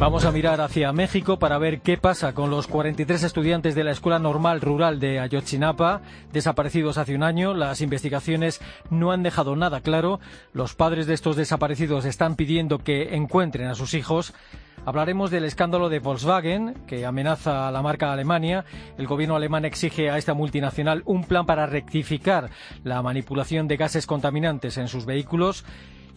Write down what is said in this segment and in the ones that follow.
Vamos a mirar hacia México para ver qué pasa con los 43 estudiantes de la Escuela Normal Rural de Ayotzinapa, desaparecidos hace un año. Las investigaciones no han dejado nada claro. Los padres de estos desaparecidos están pidiendo que encuentren a sus hijos. Hablaremos del escándalo de Volkswagen, que amenaza a la marca Alemania. El gobierno alemán exige a esta multinacional un plan para rectificar la manipulación de gases contaminantes en sus vehículos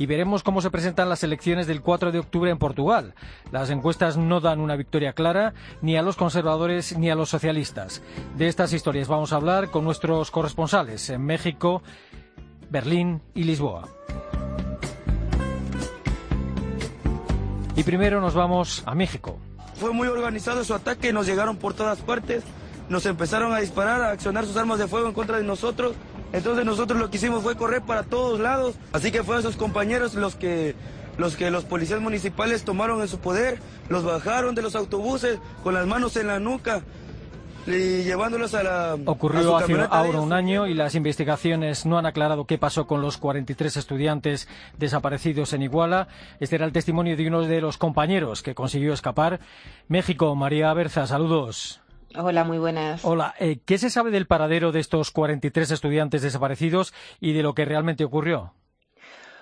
y veremos cómo se presentan las elecciones del 4 de octubre en Portugal. Las encuestas no dan una victoria clara ni a los conservadores ni a los socialistas. De estas historias vamos a hablar con nuestros corresponsales en México, Berlín y Lisboa. Y primero nos vamos a México. Fue muy organizado su ataque, nos llegaron por todas partes, nos empezaron a disparar, a accionar sus armas de fuego en contra de nosotros. Entonces nosotros lo que hicimos fue correr para todos lados. Así que fueron esos compañeros los que los que los policías municipales tomaron en su poder, los bajaron de los autobuses con las manos en la nuca y llevándolos a la... Ocurrió hace ahora un año y las investigaciones no han aclarado qué pasó con los 43 estudiantes desaparecidos en Iguala. Este era el testimonio de uno de los compañeros que consiguió escapar. México, María Berza, saludos. Hola, muy buenas. Hola, eh, ¿qué se sabe del paradero de estos 43 estudiantes desaparecidos y de lo que realmente ocurrió?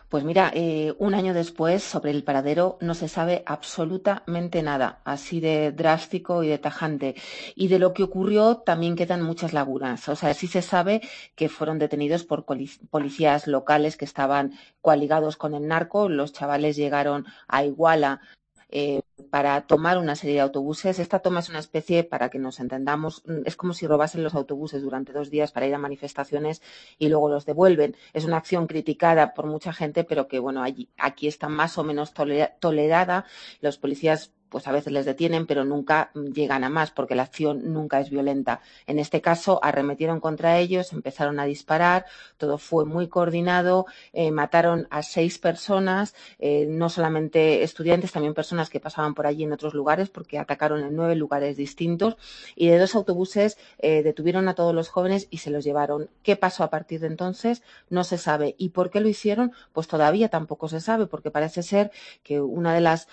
Pues mira, eh, un año después sobre el paradero no se sabe absolutamente nada, así de drástico y de tajante. Y de lo que ocurrió también quedan muchas lagunas. O sea, sí se sabe que fueron detenidos por policías locales que estaban coaligados con el narco. Los chavales llegaron a Iguala eh, para tomar una serie de autobuses. Esta toma es una especie, para que nos entendamos, mm, es como si robasen los autobuses durante dos días para ir a manifestaciones y luego los devuelven. Es una acción criticada por mucha gente, pero que, bueno, allí, aquí está más o menos tolerada. Los policías pues a veces les detienen, pero nunca llegan a más porque la acción nunca es violenta. En este caso, arremetieron contra ellos, empezaron a disparar, todo fue muy coordinado, eh, mataron a seis personas, eh, no solamente estudiantes, también personas que pasaban por allí en otros lugares porque atacaron en nueve lugares distintos y de dos autobuses eh, detuvieron a todos los jóvenes y se los llevaron. ¿Qué pasó a partir de entonces? No se sabe. ¿Y por qué lo hicieron? Pues todavía tampoco se sabe porque parece ser que una de las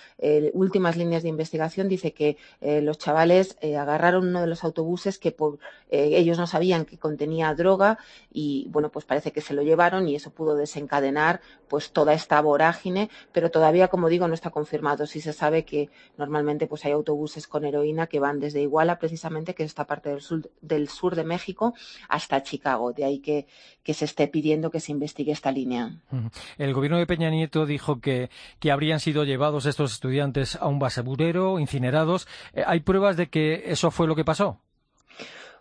últimas líneas de investigación dice que eh, los chavales eh, agarraron uno de los autobuses que eh, ellos no sabían que contenía droga y bueno pues parece que se lo llevaron y eso pudo desencadenar pues toda esta vorágine pero todavía como digo no está confirmado. Sí se sabe que normalmente pues hay autobuses con heroína que van desde Iguala precisamente que es esta parte del sur, del sur de México hasta Chicago. De ahí que, que se esté pidiendo que se investigue esta línea. El gobierno de Peña Nieto dijo que, que habrían sido llevados estos estudiantes a un incinerados. Eh, ¿Hay pruebas de que eso fue lo que pasó?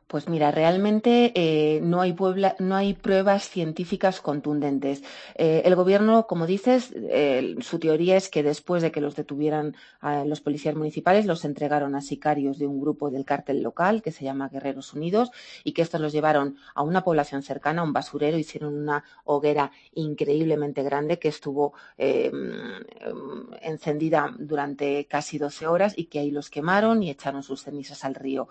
Pues mira, realmente eh, no, hay no, hay pruebas científicas contundentes. Eh, el gobierno, como dices, eh, su teoría es que después de que los detuvieran a los policías municipales, los entregaron a sicarios de un grupo del cártel local que se llama Guerreros Unidos y que estos los llevaron a una población cercana, a un basurero, hicieron una hoguera increíblemente grande que estuvo encendida durante casi 12 horas y que ahí los quemaron y echaron sus cenizas al río.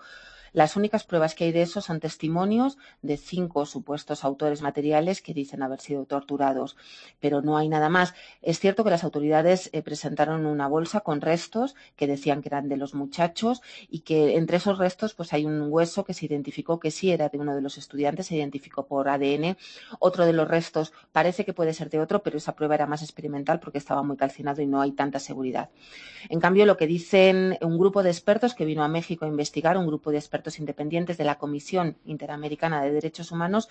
Las únicas pruebas que hay de eso son testimonios de cinco supuestos autores materiales que dicen haber sido torturados, pero no hay nada más. Es cierto que las autoridades eh, presentaron una bolsa con restos que decían que eran de los muchachos y que entre esos restos pues hay un hueso que se identificó que sí era de uno de los estudiantes, se identificó por ADN. Otro de los restos parece que puede ser de otro, pero esa prueba era más experimental porque estaba muy calcinado y no hay tanta seguridad. En cambio, lo que dicen un grupo de expertos que vino a México a investigar, un grupo de expertos independientes de la Comisión Interamericana de Derechos Humanos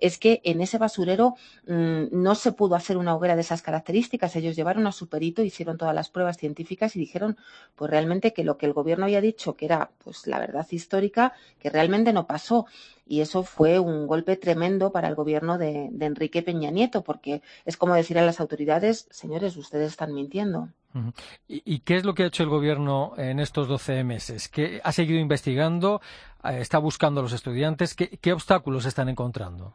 es que en ese basurero mm, no se pudo hacer una hoguera de esas características. Ellos llevaron a su perito, hicieron todas las pruebas científicas y dijeron pues realmente que lo que el gobierno había dicho que era pues la verdad histórica, que realmente no pasó y eso fue un golpe tremendo para el gobierno de, Enrique Peña Nieto, porque es como decir a las autoridades, señores, ustedes están mintiendo. ¿Y, qué es lo que ha hecho el gobierno en estos 12 meses? ¿Qué ha seguido investigando? Eh, ¿Está buscando a los estudiantes? ¿Qué, obstáculos están encontrando?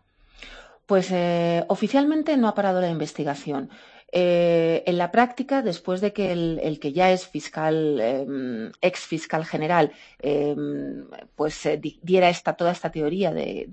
Pues eh, oficialmente no ha parado la investigación. Eh, en la práctica, después de que el, que ya es fiscal, em, ex fiscal general, em, pues diera esta, toda esta teoría de,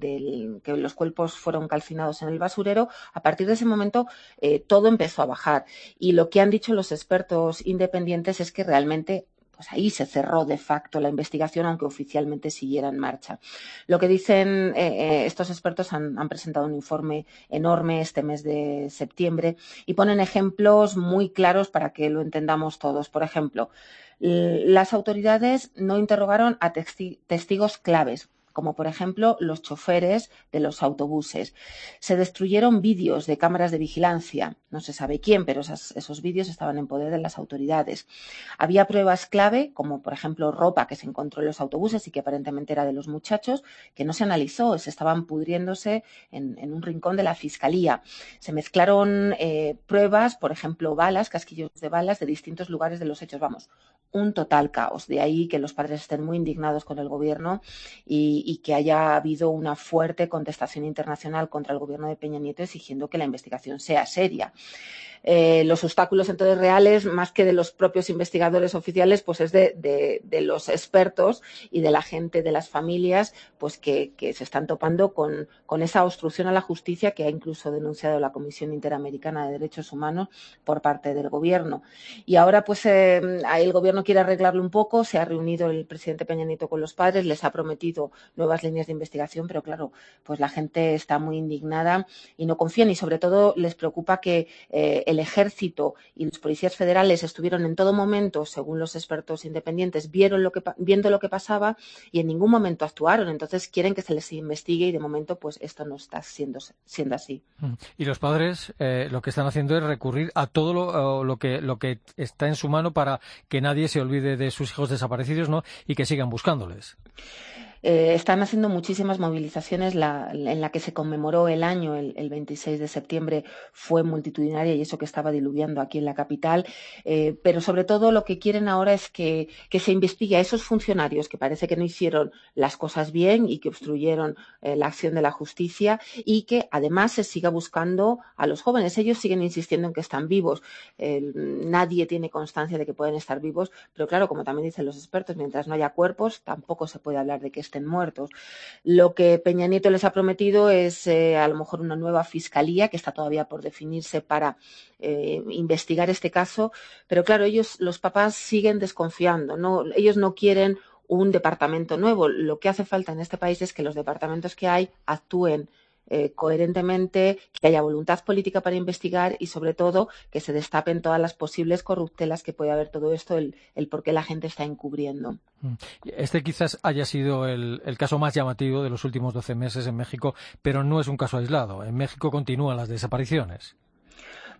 que los cuerpos fueron calcinados en el basurero, a partir de ese momento eh, todo empezó a bajar. Y lo que han dicho los expertos independientes es que realmente pues ahí se cerró de facto la investigación, aunque oficialmente siguiera en marcha. Lo que dicen eh, eh, estos expertos han, presentado un informe enorme este mes de septiembre y ponen ejemplos muy claros para que lo entendamos todos. Por ejemplo, las autoridades no interrogaron a testigos claves como por ejemplo los choferes de los autobuses. Se destruyeron vídeos de cámaras de vigilancia, no se sabe quién, pero esos vídeos estaban en poder de las autoridades. Había pruebas clave, como por ejemplo ropa que se encontró en los autobuses y que aparentemente era de los muchachos, que no se analizó, se estaban pudriéndose en, un rincón de la fiscalía. Se mezclaron eh, pruebas, por ejemplo, balas, casquillos de balas de distintos lugares de los hechos. Vamos, un total caos. De ahí que los padres estén muy indignados con el gobierno y, que haya habido una fuerte contestación internacional contra el gobierno de Peña Nieto exigiendo que la investigación sea seria. Eh, los obstáculos entonces reales, más que de los propios investigadores oficiales, pues es de, los expertos y de la gente, de las familias, pues que, se están topando con, esa obstrucción a la justicia que ha incluso denunciado la Comisión Interamericana de Derechos Humanos por parte del gobierno. Y ahora, pues, eh, el gobierno quiere arreglarlo un poco, se ha reunido el presidente Peña Nieto con los padres, les ha prometido nuevas líneas de investigación, pero claro, pues la gente está muy indignada y no confían y sobre todo les preocupa que eh, el ejército y los policías federales estuvieron en todo momento, según los expertos independientes, vieron lo que, viendo lo que pasaba y en ningún momento actuaron. Entonces quieren que se les investigue y de momento pues esto no está siendo, siendo así. Mm. Y los padres eh, lo que están haciendo es recurrir a todo lo, lo, que, lo que está en su mano para que nadie se olvide de sus hijos desaparecidos ¿no? y que sigan buscándoles. Eh, están haciendo muchísimas movilizaciones. En la que se conmemoró el año, el, 26 de septiembre, fue multitudinaria y eso que estaba diluviando aquí en la capital. Eh, pero sobre todo lo que quieren ahora es que, se investigue a esos funcionarios que parece que no hicieron las cosas bien y que obstruyeron eh, la acción de la justicia y que además se siga buscando a los jóvenes. Ellos siguen insistiendo en que están vivos. nadie tiene constancia de que pueden estar vivos, pero claro, como también dicen los expertos, mientras no haya cuerpos, tampoco se puede hablar de que estén muertos. Lo que Peña Nieto les ha prometido es eh, a lo mejor una nueva fiscalía que está todavía por definirse para eh, investigar este caso, pero claro, ellos, los papás siguen desconfiando, ¿no? ellos no quieren un departamento nuevo. Lo que hace falta en este país es que los departamentos que hay actúen eh, coherentemente, que haya voluntad política para investigar y, sobre todo, que se destapen todas las posibles corruptelas que puede haber todo esto, el, por qué la gente está encubriendo. Mm. Este quizás haya sido el, el, caso más llamativo de los últimos 12 meses en México, pero no es un caso aislado. En México continúan las desapariciones.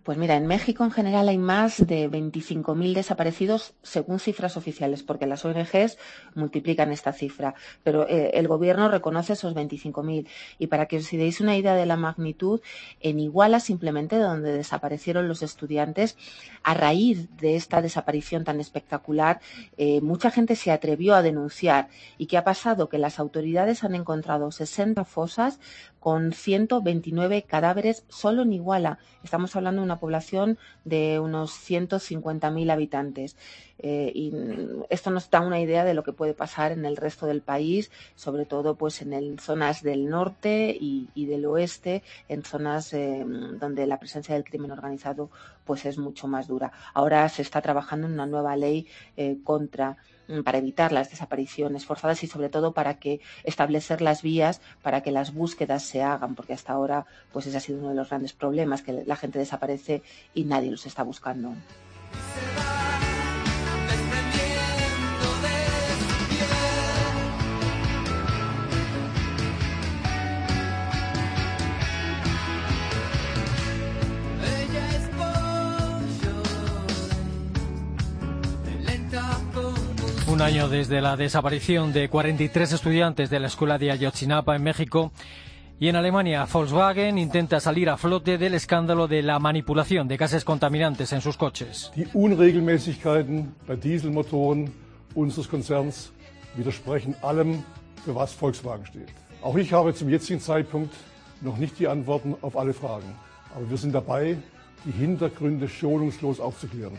Pues mira, en México en general hay más de 25.000 desaparecidos según cifras oficiales, porque las ONGs multiplican esta cifra, pero eh, el gobierno reconoce esos 25.000. Y para que os deis una idea de la magnitud, en Iguala, simplemente donde desaparecieron los estudiantes, a raíz de esta desaparición tan espectacular, eh, mucha gente se atrevió a denunciar. ¿Y qué ha pasado? Que las autoridades han encontrado 60 fosas con 129 cadáveres solo en Iguala. Estamos hablando de una población de unos 150.000 habitantes. Eh, y esto nos da una idea de lo que puede pasar en el resto del país, sobre todo pues en zonas del norte y, del oeste, en zonas eh, donde la presencia del crimen organizado pues es mucho más dura. Ahora se está trabajando en una nueva ley eh, contra Mm, para evitar las desapariciones forzadas y sobre todo para que establecer las vías para que las búsquedas se hagan, porque hasta ahora pues ese ha sido uno de los grandes problemas, que la gente desaparece y nadie los está buscando. Un año desde la desaparición de 43 estudiantes de la escuela de Ayotzinapa en México. Y en Alemania, Volkswagen intenta salir a flote del escándalo de la manipulación de gases contaminantes en sus coches. Die Unregelmäßigkeiten bei Dieselmotoren unseres Konzerns widersprechen allem, für was Volkswagen steht. Auch ich habe zum jetzigen Zeitpunkt noch nicht die Antworten auf alle Fragen. Aber wir sind dabei, die Hintergründe schonungslos aufzuklären.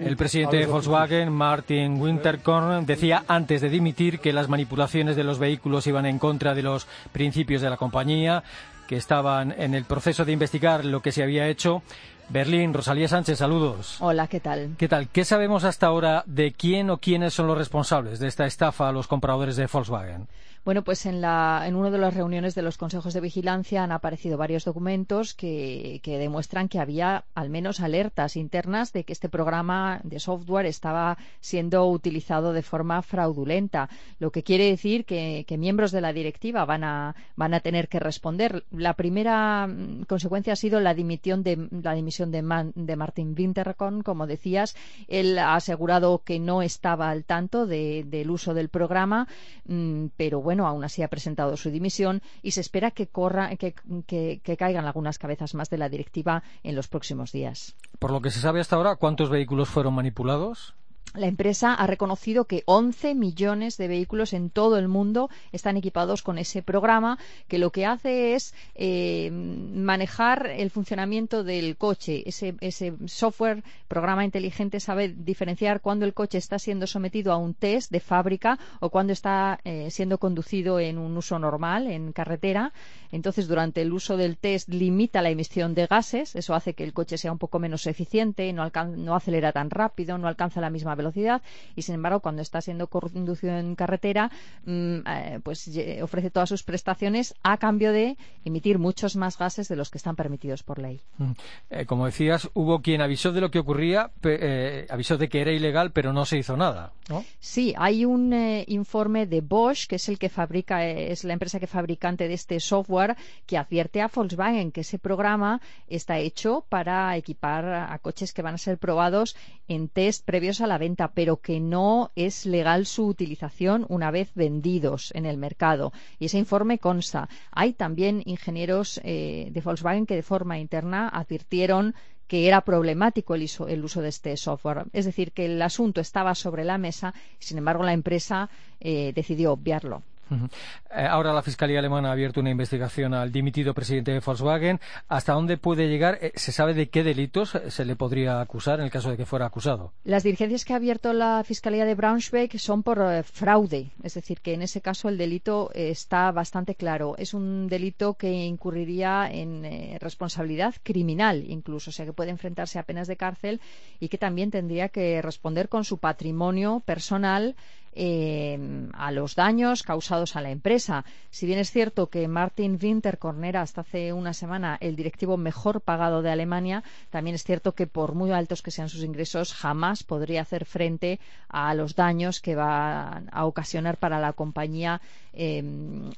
El presidente de Volkswagen, Martin Winterkorn, decía antes de dimitir que las manipulaciones de los vehículos iban en contra de los principios de la compañía, que estaban en el proceso de investigar lo que se había hecho. Berlín, Rosalía Sánchez, saludos. Hola, ¿qué tal? ¿Qué tal? ¿Qué sabemos hasta ahora de quién o quiénes son los responsables de esta estafa a los compradores de Volkswagen? Bueno, pues en, la, en una de las reuniones de los consejos de vigilancia han aparecido varios documentos que, demuestran que había al menos alertas internas de que este programa de software estaba siendo utilizado de forma fraudulenta, lo que quiere decir que, miembros de la directiva van a, van a tener que responder. La primera mm, consecuencia ha sido la dimisión de, la dimisión de, Martin Winterkorn, como decías. Él ha asegurado que no estaba al tanto de, del uso del programa, mmm, pero bueno, bueno, aún así ha presentado su dimisión y se espera que, corra, que, que, que caigan algunas cabezas más de la directiva en los próximos días. Por lo que se sabe hasta ahora, ¿cuántos vehículos fueron manipulados? La empresa ha reconocido que 11 millones de vehículos en todo el mundo están equipados con ese programa, que lo que hace es eh, manejar el funcionamiento del coche. Ese, software, programa inteligente, sabe diferenciar cuando el coche está siendo sometido a un test de fábrica o cuando está eh, siendo conducido en un uso normal, en carretera. Entonces, durante el uso del test limita la emisión de gases. Eso hace que el coche sea un poco menos eficiente, no, no acelera tan rápido, no alcanza la misma velocidad y sin embargo cuando está siendo conducido en carretera mmm, eh, pues ofrece todas sus prestaciones a cambio de emitir muchos más gases de los que están permitidos por ley. Eh, como decías, hubo quien avisó de lo que ocurría, eh, avisó de que era ilegal, pero no se hizo nada. ¿no? Sí, hay un eh, informe de Bosch, que es el que fabrica, es la empresa que fabricante de este software, que advierte a Volkswagen que ese programa está hecho para equipar a coches que van a ser probados en test previos a la venta, pero que no es legal su utilización una vez vendidos en el mercado. Y ese informe consta. Hay también ingenieros eh, de Volkswagen que de forma interna advirtieron que era problemático el uso, de este software. Es decir, que el asunto estaba sobre la mesa sin embargo, la empresa eh, decidió obviarlo. Ahora la Fiscalía Alemana ha abierto una investigación al dimitido presidente de Volkswagen. ¿Hasta dónde puede llegar? Eh, ¿Se sabe de qué delitos se le podría acusar en el caso de que fuera acusado? Las diligencias que ha abierto la Fiscalía de Braunschweig son por eh, fraude. Es decir, que en ese caso el delito está bastante claro. Es un delito que incurriría en eh, responsabilidad criminal incluso. O sea, que puede enfrentarse a penas de cárcel y que también tendría que responder con su patrimonio personal eh, a los daños causados a la empresa. Si bien es cierto que Martin Winterkorn era hasta hace una semana el directivo mejor pagado de Alemania, también es cierto que por muy altos que sean sus ingresos jamás podría hacer frente a los daños que va a ocasionar para la compañía eh,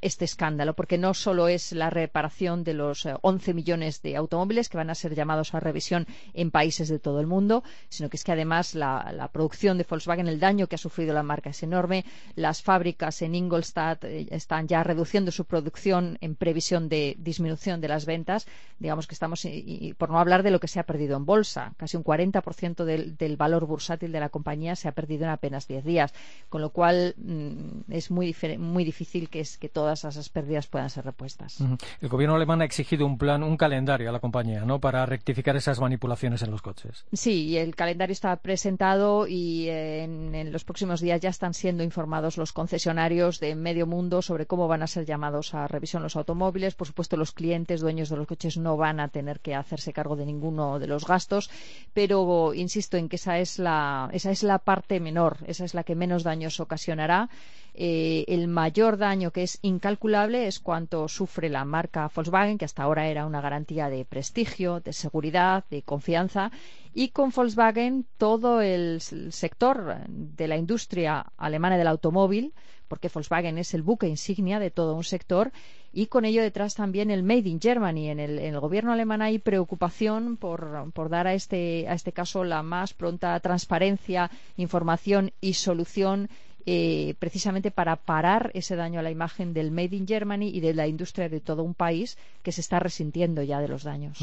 este escándalo, porque no solo es la reparación de los 11 eh, millones de automóviles que van a ser llamados a revisión en países de todo el mundo, sino que es que además la, producción de Volkswagen, el daño que ha sufrido la marca enorme. Las fábricas en Ingolstadt eh, están ya reduciendo su producción en previsión de disminución de las ventas. Digamos que estamos, y, y por no hablar de lo que se ha perdido en bolsa, casi un 40% del, del valor bursátil de la compañía se ha perdido en apenas 10 días, con lo cual mmm, es muy, muy difícil que es que todas esas pérdidas puedan ser repuestas. Uh -huh. El gobierno alemán ha exigido un plan, un calendario a la compañía, ¿no? Para rectificar esas manipulaciones en los coches. Sí, el calendario está presentado y eh, en, en, los próximos días ya siendo informados los concesionarios de medio mundo sobre cómo van a ser llamados a revisión los automóviles. Por supuesto, los clientes, dueños de los coches, no van a tener que hacerse cargo de ninguno de los gastos, pero insisto en que esa es la, esa es la parte menor, esa es la que menos daños ocasionará. Eh, el mayor daño que es incalculable es cuanto sufre la marca Volkswagen, que hasta ahora era una garantía de prestigio, de seguridad, de confianza. Y con Volkswagen todo el sector de la industria alemana del automóvil, porque Volkswagen es el buque insignia de todo un sector, y con ello detrás también el Made in Germany. En el, en el gobierno alemán hay preocupación por, por, dar a este, a este caso la más pronta transparencia, información y solución eh, precisamente para parar ese daño a la imagen del Made in Germany y de la industria de todo un país que se está resintiendo ya de los daños.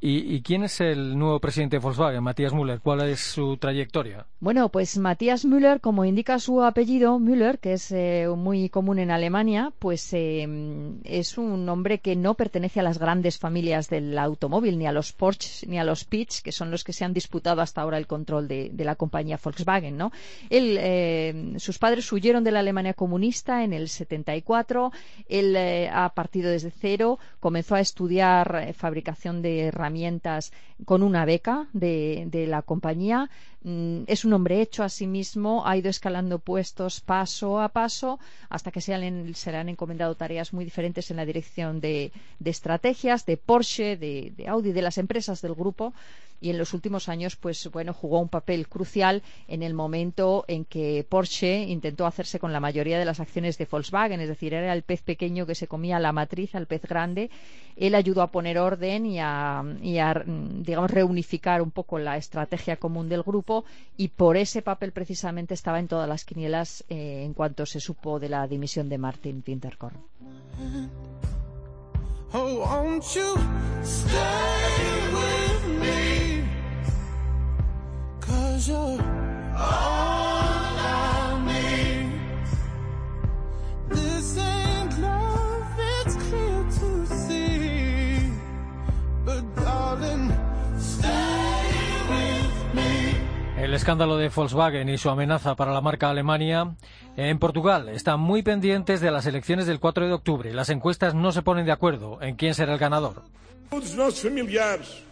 ¿Y, quién es el nuevo presidente de Volkswagen, Matías Müller? ¿Cuál es su trayectoria? Bueno, pues Matías Müller, como indica su apellido, Müller, que es eh, muy común en Alemania, pues eh, es un hombre que no pertenece a las grandes familias del automóvil, ni a los Porsche ni a los Pitch, que son los que se han disputado hasta ahora el control de, la compañía Volkswagen, ¿no? Él, eh, sus padres huyeron de la Alemania comunista en el 74. Él ha partido desde cero, comenzó a estudiar fabricación de herramientas con una beca de, la compañía Mm, es un hombre hecho a sí mismo, ha ido escalando puestos paso a paso hasta que se, le han encomendado tareas muy diferentes en la dirección de, estrategias, de Porsche, de, Audi, de las empresas del grupo y en los últimos años pues bueno jugó un papel crucial en el momento en que Porsche intentó hacerse con la mayoría de las acciones de Volkswagen, es decir, era el pez pequeño que se comía la matriz al pez grande. Él ayudó a poner orden y a, digamos reunificar un poco la estrategia común del grupo y por ese papel precisamente estaba en todas las quinielas eh, en cuanto se supo de la dimisión de Martin Winterkorn. Oh, el escándalo de Volkswagen y su amenaza para la marca Alemania. En Portugal están muy pendientes de las elecciones del 4 de octubre. Las encuestas no se ponen de acuerdo en quién será el ganador. Todos los familiares,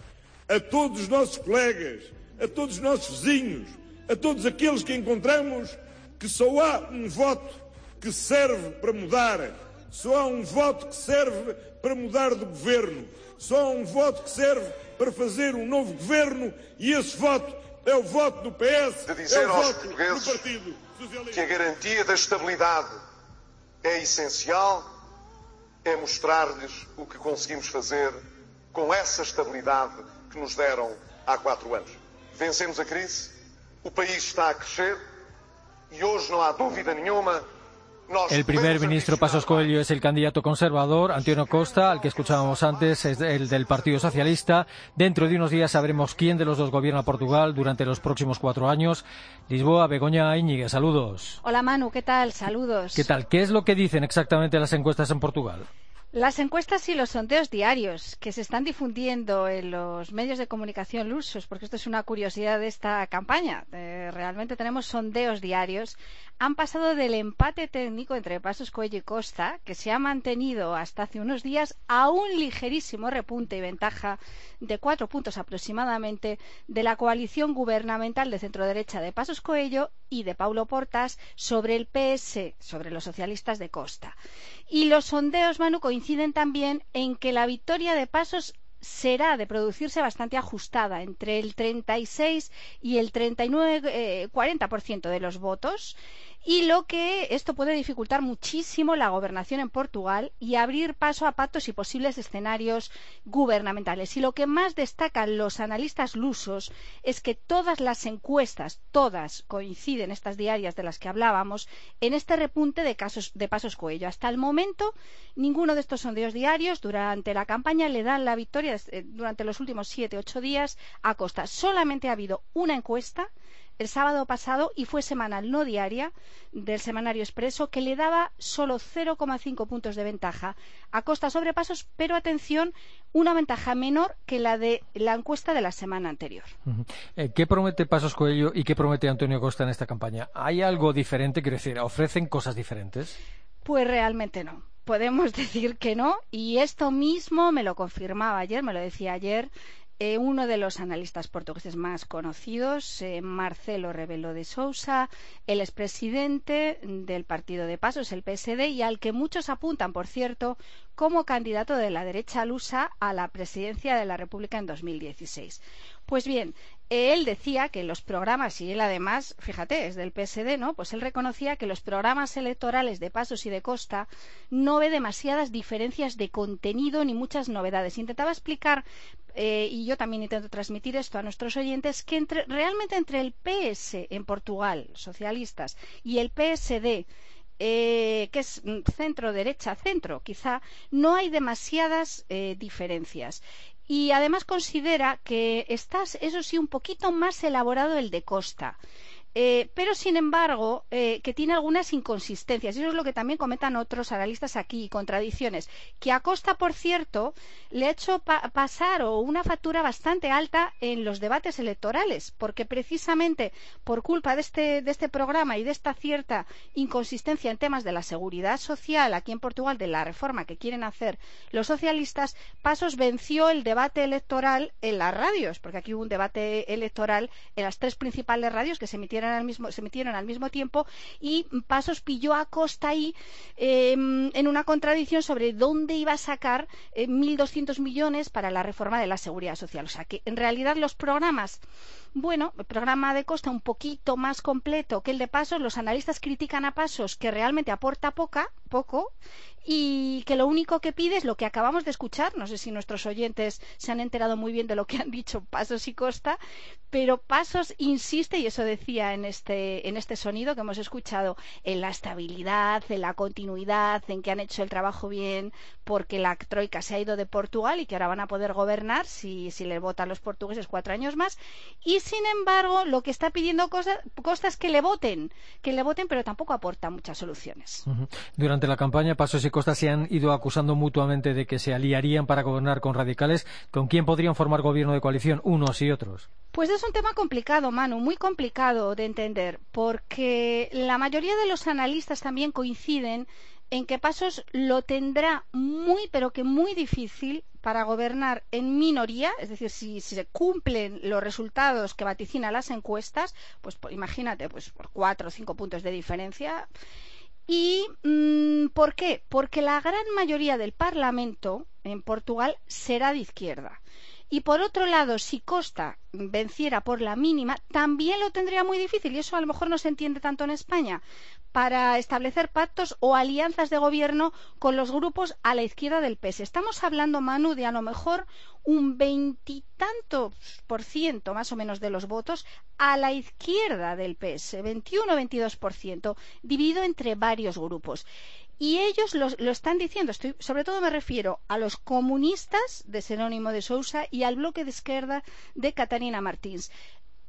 a todos los colegas, a todos os nossos vizinhos, a todos aqueles que encontramos que só há um voto que serve para mudar, só há um voto que serve para mudar de governo, só há um voto que serve para fazer um novo governo e esse voto é o voto do PS, de dizer é o aos voto portugueses do Partido Socialista. que a garantia da estabilidade é essencial, é mostrar-lhes o que conseguimos fazer com essa estabilidade que nos deram há quatro anos. Vencemos a crise, o país está a crescer e hoje não há dúvida nenhuma El primer ministro Pasos Coelho es el candidato conservador, Antonio Costa, al que escuchábamos antes, es el del Partido Socialista. Dentro de unos días sabremos quién de los dos gobierna Portugal durante los próximos cuatro años. Lisboa, Begoña Íñigue, saludos. Hola Manu, ¿qué tal? Saludos. ¿Qué tal? ¿Qué es lo que dicen exactamente las encuestas en Portugal? Las encuestas y los sondeos diarios que se están difundiendo en los medios de comunicación lusos, porque esto es una curiosidad de esta campaña, eh, realmente tenemos sondeos diarios, han pasado del empate técnico entre Pasos Coelho y Costa, que se ha mantenido hasta hace unos días, a un ligerísimo repunte y ventaja de cuatro puntos aproximadamente de la coalición gubernamental de centro-derecha de Pasos Coelho y de Paulo Portas sobre el PS, sobre los socialistas de Costa. Y los sondeos, Manu, también en que la victoria de Pasos será de producirse bastante ajustada entre el 36 y el 39 40% eh, de los votos y lo que esto puede dificultar muchísimo la gobernación en Portugal y abrir paso a pactos y posibles escenarios gubernamentales. Y lo que más destacan los analistas lusos es que todas las encuestas, todas coinciden, estas diarias de las que hablábamos, en este repunte de casos de pasos cuello. Hasta el momento, ninguno de estos sondeos diarios durante la campaña le dan la victoria eh, durante los últimos siete, ocho días a Costa. Solamente ha habido una encuesta el sábado pasado y fue semanal, no diaria, del semanario expreso, que le daba solo 0,5 puntos de ventaja a costa sobrepasos, pero atención, una ventaja menor que la de la encuesta de la semana anterior. Eh, ¿Qué promete Pasos Coelho y qué promete Antonio Costa en esta campaña? ¿Hay algo diferente? Quiero decir, ¿ofrecen cosas diferentes? Pues realmente no podemos decir que no y esto mismo me lo confirmaba ayer, me lo decía ayer eh, uno de los analistas portugueses más conocidos, eh, Marcelo Rebelo de Sousa, el expresidente del Partido de Pasos, el PSD, y al que muchos apuntan, por cierto, como candidato de la derecha lusa a la presidencia de la República en 2016. Pues bien, él decía que los programas, y él además, fíjate, es del PSD, ¿no? Pues él reconocía que los programas electorales de Pasos y de Costa no ve demasiadas diferencias de contenido ni muchas novedades. Intentaba explicar eh, y yo también intento transmitir esto a nuestros oyentes, que entre, realmente entre el PS en Portugal, socialistas, y el PSD, eh, que es centro derecha centro quizá no hay demasiadas eh, diferencias y además considera que está eso sí un poquito más elaborado el de Costa eh, pero, sin embargo, eh, que tiene algunas inconsistencias. Y eso es lo que también comentan otros analistas aquí, contradicciones. Que a Costa, por cierto, le ha hecho pasar una factura bastante alta en los debates electorales, porque precisamente por culpa de este, de este programa y de esta cierta inconsistencia en temas de la seguridad social aquí en Portugal, de la reforma que quieren hacer los socialistas, Pasos venció el debate electoral en las radios, porque aquí hubo un debate electoral en las tres principales radios que se emitieron se metieron al mismo tiempo y Pasos pilló a Costa ahí em, en una contradicción sobre dónde iba a sacar 1.200 eh, millones para la reforma de la seguridad social. O sea que en realidad los programas bueno, el programa de Costa un poquito más completo que el de Pasos. Los analistas critican a Pasos que realmente aporta poca, poco y que lo único que pide es lo que acabamos de escuchar. No sé si nuestros oyentes se han enterado muy bien de lo que han dicho Pasos y Costa, pero Pasos insiste, y eso decía en este, en este sonido que hemos escuchado, en la estabilidad, en la continuidad, en que han hecho el trabajo bien porque la Troika se ha ido de Portugal y que ahora van a poder gobernar si, si les votan los portugueses cuatro años más. Y sin embargo, lo que está pidiendo Costa, es que le voten, que le voten, pero tampoco aporta muchas soluciones. Durante la campaña, Pasos y Costa se han ido acusando mutuamente de que se aliarían para gobernar con radicales. ¿Con quién podrían formar gobierno de coalición unos y otros? Pues es un tema complicado, Manu, muy complicado de entender, porque la mayoría de los analistas también coinciden en que Pasos lo tendrá muy, pero que muy difícil para gobernar en minoría, es decir, si, se cumplen los resultados que vaticina las encuestas, pues imagínate, pues por cuatro o cinco puntos de diferencia. ¿Y mm, por qué? Porque la gran mayoría del Parlamento en Portugal será de izquierda. Y por otro lado, si Costa venciera por la mínima, también lo tendría muy difícil, y eso a lo mejor no se entiende tanto en España, para establecer pactos o alianzas de gobierno con los grupos a la izquierda del PS. Estamos hablando, Manu, de a lo mejor un veintitantos por ciento más o menos de los votos a la izquierda del PS, 21 o 22 por ciento, dividido entre varios grupos. Y ellos lo, están diciendo, sobre todo me refiero a los comunistas de Serónimo de Sousa y al bloque de izquierda de Catarina Martins.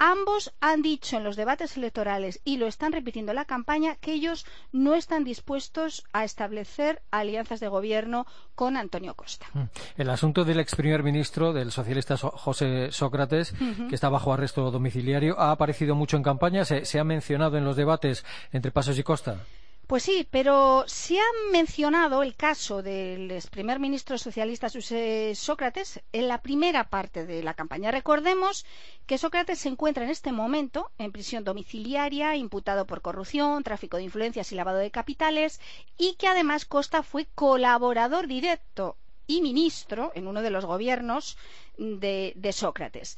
Ambos han dicho en los debates electorales y lo están repitiendo en la campaña que ellos no están dispuestos a establecer alianzas de gobierno con Antonio Costa. Mm. El asunto del ex primer ministro del socialista José Sócrates, que está bajo arresto domiciliario, ha aparecido mucho en campaña. se ha mencionado en los debates entre Pasos y Costa. Pues sí, pero se ha mencionado el caso del ex primer ministro socialista Sócrates en la primera parte de la campaña. Recordemos que Sócrates se encuentra en este momento en prisión domiciliaria, imputado por corrupción, tráfico de influencias y lavado de capitales, y que además Costa fue colaborador directo y ministro en uno de los gobiernos de, de Sócrates.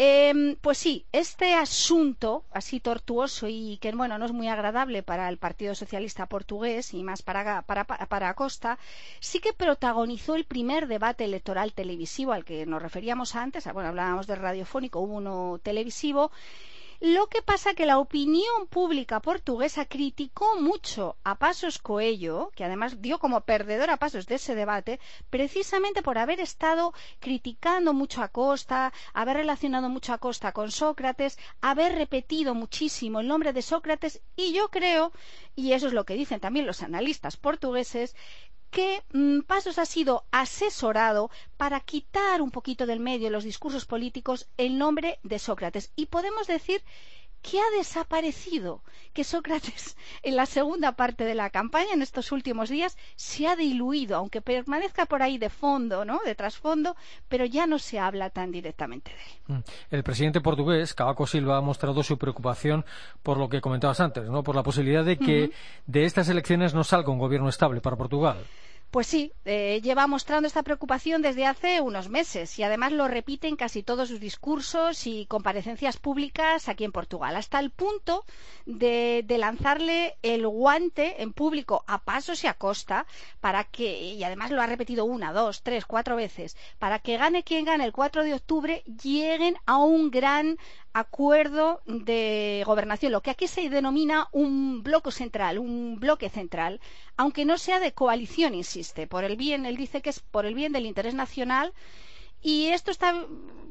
Em, pues sí, este asunto así tortuoso y que bueno no es muy agradable para el Partido Socialista Portugués y más para, para, para Costa, sí que protagonizó el primer debate electoral televisivo al que nos referíamos antes. Bueno, hablábamos del radiofónico, hubo uno televisivo lo que pasa que la opinión pública portuguesa criticó mucho a Pasos Coelho, que además dio como perdedor a Pasos de ese debate, precisamente por haber estado criticando mucho a Costa, haber relacionado mucho a Costa con Sócrates, haber repetido muchísimo el nombre de Sócrates y yo creo, y eso es lo que dicen también los analistas portugueses, que mm, Pasos ha sido asesorado para quitar un poquito del medio los discursos políticos el nombre de Sócrates. Y podemos decir que ha desaparecido, que Sócrates en la segunda parte de la campaña, en estos últimos días, se ha diluido, aunque permanezca por ahí de fondo, ¿no? de trasfondo, pero ya no se habla tan directamente de él. Mm. El presidente portugués, Cavaco Silva, ha mostrado su preocupación por lo que comentabas antes, ¿no? por la posibilidad de que de estas elecciones no salga un gobierno estable para Portugal. Pues sí, eh, lleva mostrando esta preocupación desde hace unos meses y además lo repite en casi todos sus discursos y comparecencias públicas aquí en Portugal, hasta el punto de, lanzarle el guante en público a pasos y a costa para que, y además lo ha repetido una, dos, tres, cuatro veces, para que gane quien gane el 4 de octubre, lleguen a un gran acuerdo de gobernación, lo que aquí se denomina un bloque central, un bloque central, aunque no sea de coalición, insiste, por el bien, él dice que es por el bien del interés nacional y esto está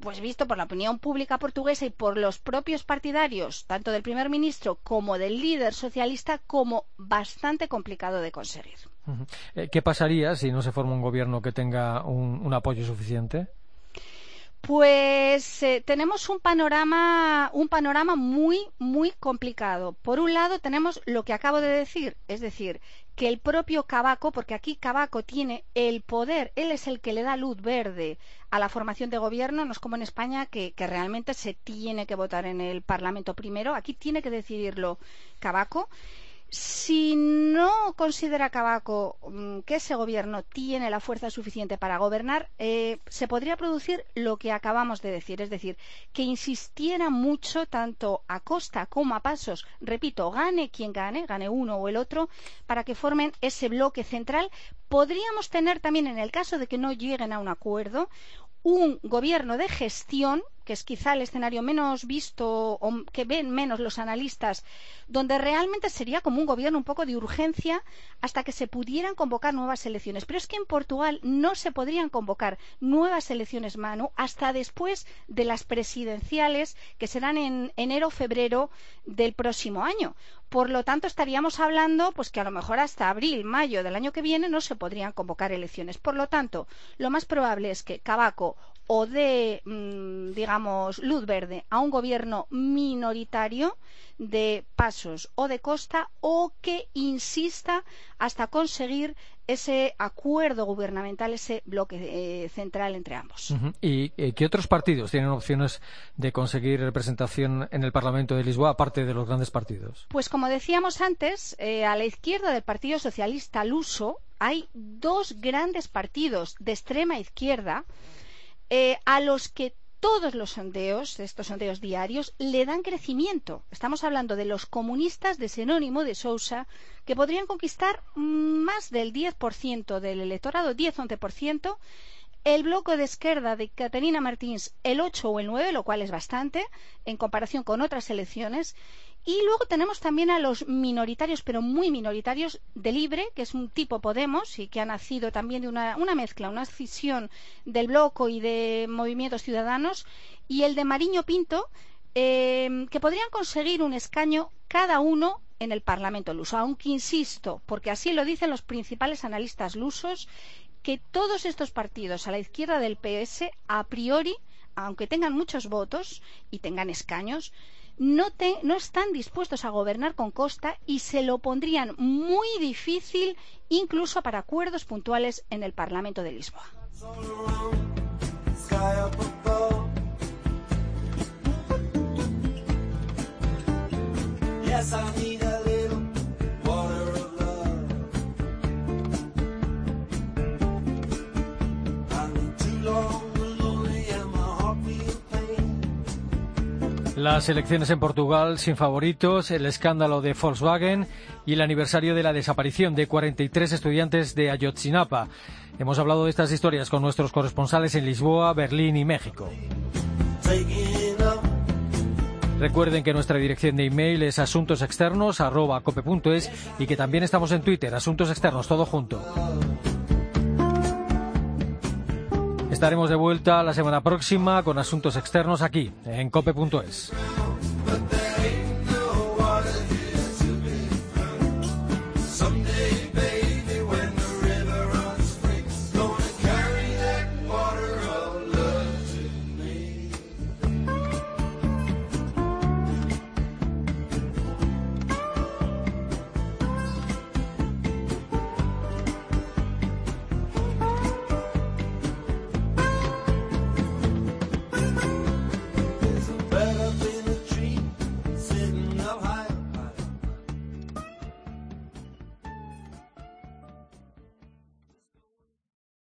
pues visto por la opinión pública portuguesa y por los propios partidarios, tanto del primer ministro como del líder socialista, como bastante complicado de conseguir. Eh, ¿Qué pasaría si no se forma un gobierno que tenga un apoyo suficiente? Pues eh, tenemos un panorama, un panorama muy, muy complicado. Por un lado tenemos lo que acabo de decir, es decir, que el propio Cabaco, porque aquí Cabaco tiene el poder, él es el que le da luz verde a la formación de gobierno, no es como en España que, que realmente se tiene que votar en el Parlamento primero, aquí tiene que decidirlo Cabaco. Si no considera Cabaco mm, que ese gobierno tiene la fuerza suficiente para gobernar, eh, se podría producir lo que acabamos de decir, es decir, que insistiera mucho tanto a costa como a pasos, repito, gane quien gane, gane uno o el otro, para que formen ese bloque central. Podríamos tener también, en el caso de que no lleguen a un acuerdo, un gobierno de gestión que es quizá el escenario menos visto o que ven menos los analistas, donde realmente sería como un gobierno un poco de urgencia hasta que se pudieran convocar nuevas elecciones. Pero es que en Portugal no se podrían convocar nuevas elecciones, Manu, hasta después de las presidenciales que serán en enero o febrero del próximo año. Por lo tanto, estaríamos hablando pues que a lo mejor hasta abril, mayo del año que viene no se podrían convocar elecciones. Por lo tanto, lo más probable es que Cabaco o de, mm, digamos, luz verde a un gobierno minoritario de pasos o de costa o que insista hasta conseguir ese acuerdo gubernamental, ese bloque eh, central entre ambos. ¿Y eh, qué otros partidos tienen opciones de conseguir representación en el Parlamento de Lisboa, aparte de los grandes partidos? Pues como decíamos antes, eh, a la izquierda del Partido Socialista Luso hay dos grandes partidos de extrema izquierda eh, a los que todos los sondeos, estos sondeos diarios, le dan crecimiento. Estamos hablando de los comunistas de Sinónimo de Sousa, que podrían conquistar más del 10% del electorado, 10-11%, el bloque de izquierda de Caterina Martins el 8 o el 9, lo cual es bastante en comparación con otras elecciones, y luego tenemos también a los minoritarios, pero muy minoritarios, de Libre, que es un tipo Podemos y que ha nacido también de una, mezcla, una escisión del Bloco y de movimientos ciudadanos, y el de Mariño Pinto, eh, que podrían conseguir un escaño cada uno en el Parlamento luso. Aunque insisto, porque así lo dicen los principales analistas lusos, que todos estos partidos a la izquierda del PS, a priori, aunque tengan muchos votos y tengan escaños, no, están dispuestos a gobernar con Costa y se lo pondrían muy difícil incluso para acuerdos puntuales en el Parlamento de Lisboa. Las elecciones en Portugal sin favoritos, el escándalo de Volkswagen y el aniversario de la desaparición de 43 estudiantes de Ayotzinapa. Hemos hablado de estas historias con nuestros corresponsales en Lisboa, Berlín y México. Recuerden que nuestra dirección de email es asuntosexternos.cope.es y que también estamos en Twitter, Asuntos Externos, todo junto. Estaremos de vuelta la semana próxima con asuntos externos aquí, en cope.es.